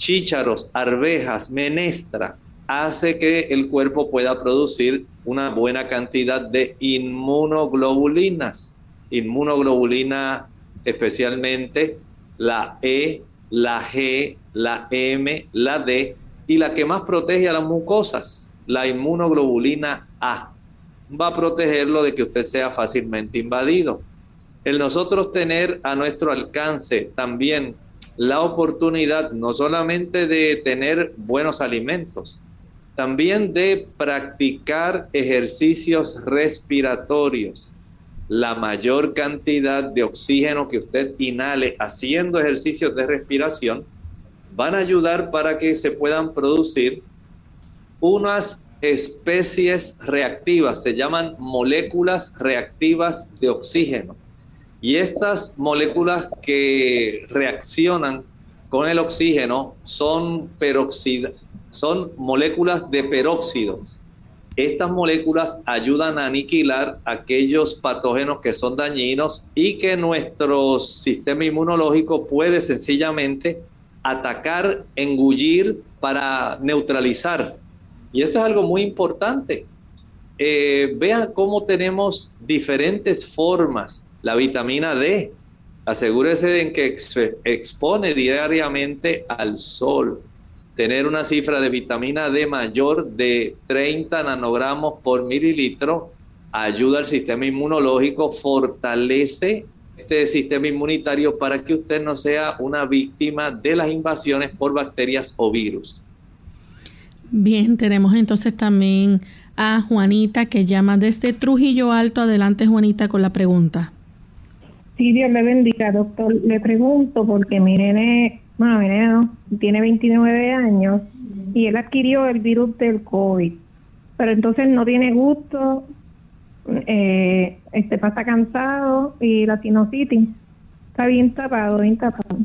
chícharos, arvejas, menestra, hace que el cuerpo pueda producir una buena cantidad de inmunoglobulinas. Inmunoglobulina especialmente la E, la G, la M, la D y la que más protege a las mucosas, la inmunoglobulina A. Va a protegerlo de que usted sea fácilmente invadido. El nosotros tener a nuestro alcance también la oportunidad no solamente de tener buenos alimentos, también de practicar ejercicios respiratorios la mayor cantidad de oxígeno que usted inhale haciendo ejercicios de respiración van a ayudar para que se puedan producir unas especies reactivas, se llaman moléculas reactivas de oxígeno. Y estas moléculas que reaccionan con el oxígeno son, son moléculas de peróxido estas moléculas ayudan a aniquilar aquellos patógenos que son dañinos y que nuestro sistema inmunológico puede sencillamente atacar, engullir para neutralizar. Y esto es algo muy importante. Eh, vean cómo tenemos diferentes formas. La vitamina D, asegúrese de que expone diariamente al sol tener una cifra de vitamina D mayor de 30 nanogramos por mililitro ayuda al sistema inmunológico, fortalece este sistema inmunitario para que usted no sea una víctima de las invasiones por bacterias o virus.
Bien, tenemos entonces también a Juanita que llama desde Trujillo Alto. Adelante, Juanita, con la pregunta.
Sí, Dios le bendiga, doctor. Le pregunto porque mi nene bueno, mi tiene 29 años y él adquirió el virus del COVID, pero entonces no tiene gusto, eh, este pasa cansado y la sinusitis está bien tapado, bien tapado.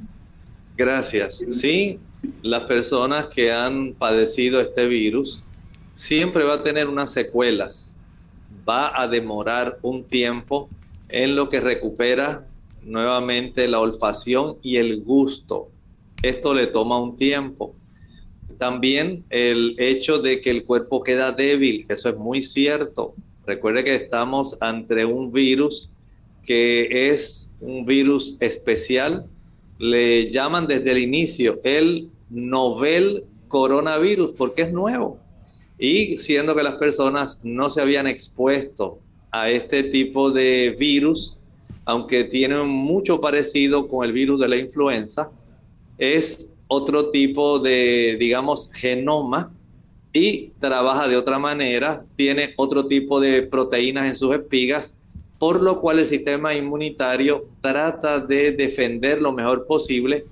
Gracias. Sí, las personas que han padecido este virus siempre va a tener unas secuelas. Va a demorar un tiempo en lo que recupera nuevamente la olfacción y el gusto esto le toma un tiempo. También el hecho de que el cuerpo queda débil, eso es muy cierto. Recuerde que estamos ante un virus que es un virus especial. Le llaman desde el inicio el novel coronavirus porque es nuevo. Y siendo que las personas no se habían expuesto a este tipo de virus, aunque tienen mucho parecido con el virus de la influenza, es otro tipo de, digamos, genoma y trabaja de otra manera, tiene otro tipo de proteínas en sus espigas, por lo cual el sistema inmunitario trata de defender lo mejor posible,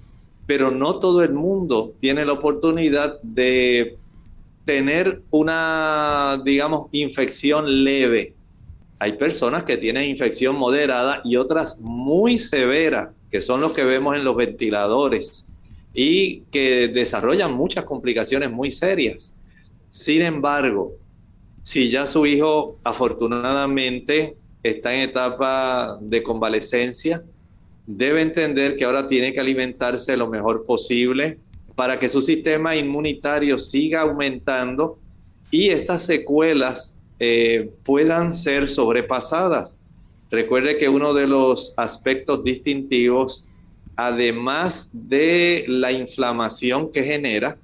pero no todo el mundo tiene la oportunidad de tener una, digamos, infección leve. Hay personas que tienen infección moderada y otras muy severa, que son los que vemos en los ventiladores y que desarrollan muchas complicaciones muy serias. Sin embargo, si ya su hijo afortunadamente está en etapa de convalecencia, debe entender que ahora tiene que alimentarse lo mejor posible para que su sistema inmunitario siga aumentando y estas secuelas eh, puedan ser sobrepasadas. Recuerde que uno de los aspectos distintivos, además de la inflamación que genera,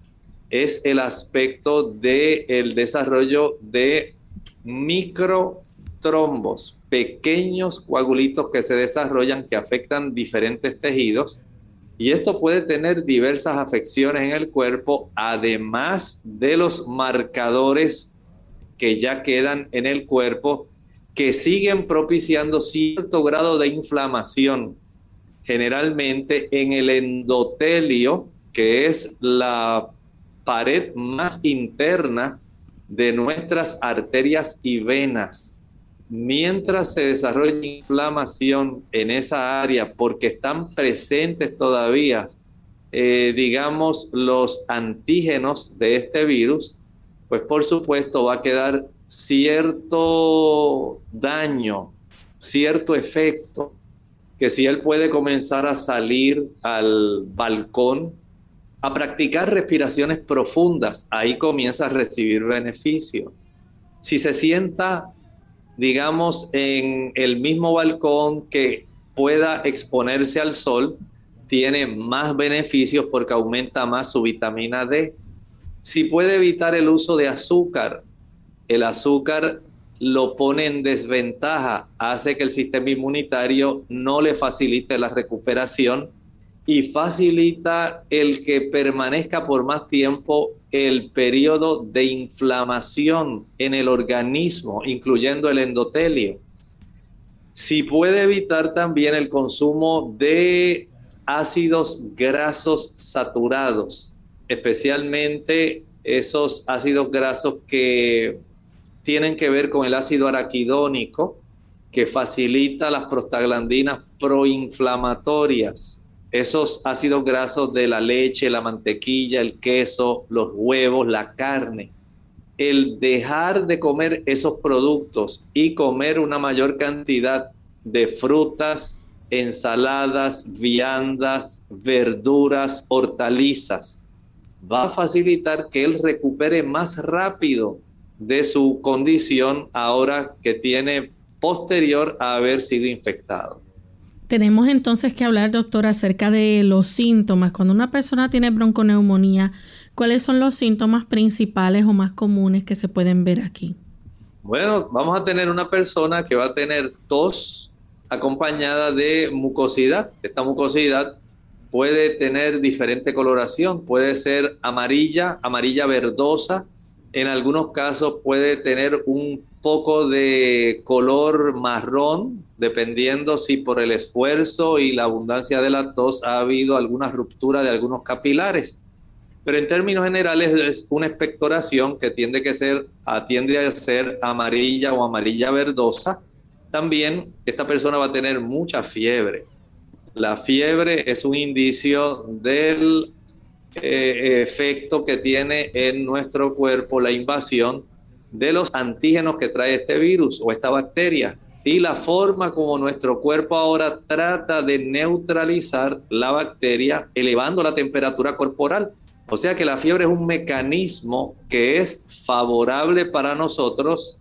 es el aspecto del desarrollo de microtrombos, pequeños coagulitos que se desarrollan que afectan diferentes tejidos. Y esto puede tener diversas afecciones en el cuerpo, además de los marcadores que ya quedan en el cuerpo, que siguen propiciando cierto grado de inflamación, generalmente en el endotelio, que es la pared más interna de nuestras arterias y venas. Mientras se desarrolla inflamación en esa área, porque están presentes todavía, eh, digamos, los antígenos de este virus, pues por supuesto va a quedar cierto daño, cierto efecto, que si él puede comenzar a salir al balcón a practicar respiraciones profundas, ahí comienza a recibir beneficio. Si se sienta, digamos, en el mismo balcón que pueda exponerse al sol, tiene más beneficios porque aumenta más su vitamina D. Si puede evitar el uso de azúcar, el azúcar lo pone en desventaja, hace que el sistema inmunitario no le facilite la recuperación y facilita el que permanezca por más tiempo el periodo de inflamación en el organismo, incluyendo el endotelio. Si puede evitar también el consumo de ácidos grasos saturados, especialmente esos ácidos grasos que tienen que ver con el ácido araquidónico, que facilita las prostaglandinas proinflamatorias esos ácidos grasos de la leche, la mantequilla, el queso, los huevos, la carne. El dejar de comer esos productos y comer una mayor cantidad de frutas, ensaladas, viandas, verduras, hortalizas, va a facilitar que él recupere más rápido de su condición ahora que tiene posterior a haber sido infectado.
Tenemos entonces que hablar, doctor, acerca de los síntomas. Cuando una persona tiene bronconeumonía, ¿cuáles son los síntomas principales o más comunes que se pueden ver aquí?
Bueno, vamos a tener una persona que va a tener tos acompañada de mucosidad. Esta mucosidad puede tener diferente coloración, puede ser amarilla, amarilla verdosa, en algunos casos puede tener un poco de color marrón, dependiendo si por el esfuerzo y la abundancia de la tos ha habido alguna ruptura de algunos capilares. Pero en términos generales es una expectoración que tiende, que ser, tiende a ser amarilla o amarilla verdosa. También esta persona va a tener mucha fiebre. La fiebre es un indicio del eh, efecto que tiene en nuestro cuerpo la invasión de los antígenos que trae este virus o esta bacteria y la forma como nuestro cuerpo ahora trata de neutralizar la bacteria elevando la temperatura corporal. O sea que la fiebre es un mecanismo que es favorable para nosotros,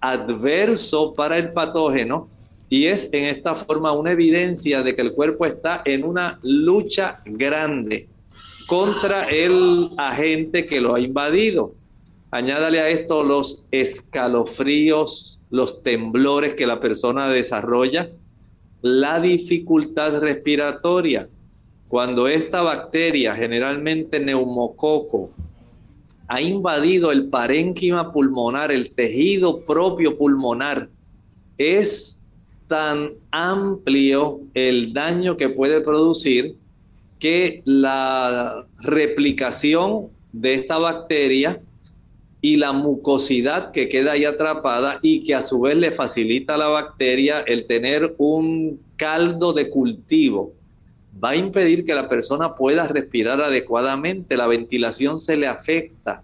adverso para el patógeno y es en esta forma una evidencia de que el cuerpo está en una lucha grande contra el agente que lo ha invadido. Añádale a esto los escalofríos, los temblores que la persona desarrolla, la dificultad respiratoria. Cuando esta bacteria, generalmente neumococo, ha invadido el parénquima pulmonar, el tejido propio pulmonar, es tan amplio el daño que puede producir que la replicación de esta bacteria y la mucosidad que queda ahí atrapada y que a su vez le facilita a la bacteria el tener un caldo de cultivo. Va a impedir que la persona pueda respirar adecuadamente, la ventilación se le afecta.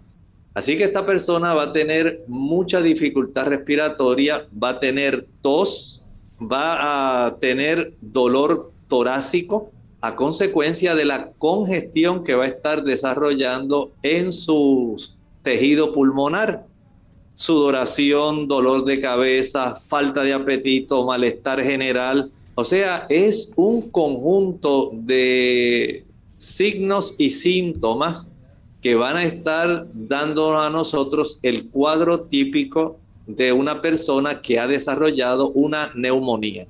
Así que esta persona va a tener mucha dificultad respiratoria, va a tener tos, va a tener dolor torácico a consecuencia de la congestión que va a estar desarrollando en sus tejido pulmonar. Sudoración, dolor de cabeza, falta de apetito, malestar general. O sea, es un conjunto de signos y síntomas que van a estar dando a nosotros el cuadro típico de una persona que ha desarrollado una neumonía.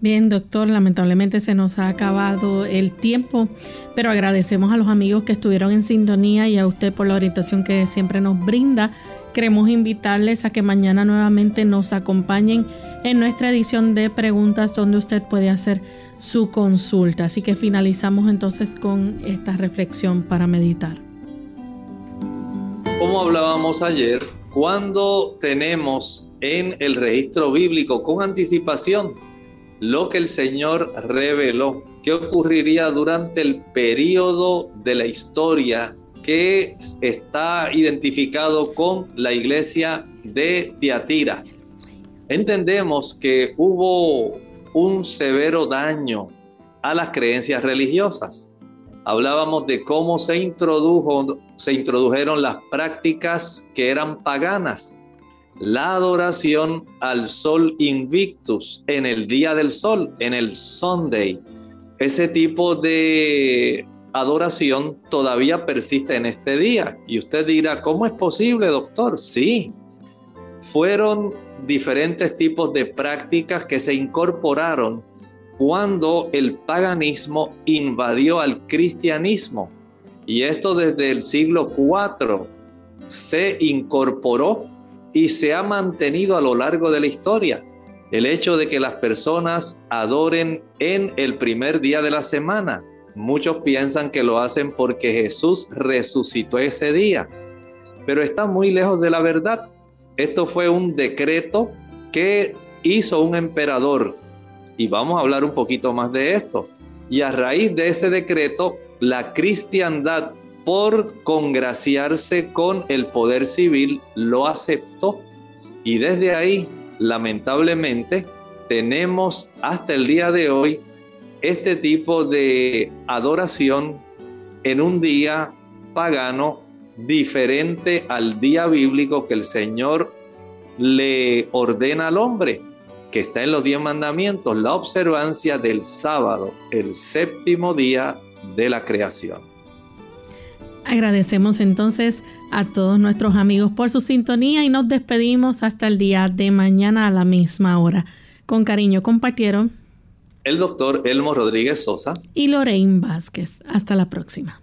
Bien, doctor, lamentablemente se nos ha acabado el tiempo, pero agradecemos a los amigos que estuvieron en sintonía y a usted por la orientación que siempre nos brinda. Queremos invitarles a que mañana nuevamente nos acompañen en nuestra edición de preguntas donde usted puede hacer su consulta. Así que finalizamos entonces con esta reflexión para meditar.
Como hablábamos ayer, cuando tenemos en el registro bíblico con anticipación lo que el Señor reveló, qué ocurriría durante el periodo de la historia que está identificado con la iglesia de Tiatira. Entendemos que hubo un severo daño a las creencias religiosas. Hablábamos de cómo se introdujo, se introdujeron las prácticas que eran paganas la adoración al sol invictus en el día del sol, en el Sunday. Ese tipo de adoración todavía persiste en este día. Y usted dirá, ¿cómo es posible, doctor? Sí, fueron diferentes tipos de prácticas que se incorporaron cuando el paganismo invadió al cristianismo. Y esto desde el siglo IV se incorporó y se ha mantenido a lo largo de la historia. El hecho de que las personas adoren en el primer día de la semana. Muchos piensan que lo hacen porque Jesús resucitó ese día, pero está muy lejos de la verdad. Esto fue un decreto que hizo un emperador y vamos a hablar un poquito más de esto. Y a raíz de ese decreto, la cristiandad por congraciarse con el poder civil, lo aceptó. Y desde ahí, lamentablemente, tenemos hasta el día de hoy este tipo de adoración en un día pagano diferente al día bíblico que el Señor le ordena al hombre, que está en los diez mandamientos, la observancia del sábado, el séptimo día de la creación.
Agradecemos entonces a todos nuestros amigos por su sintonía y nos despedimos hasta el día de mañana a la misma hora. Con cariño compartieron
el doctor Elmo Rodríguez Sosa
y Lorraine Vázquez. Hasta la próxima.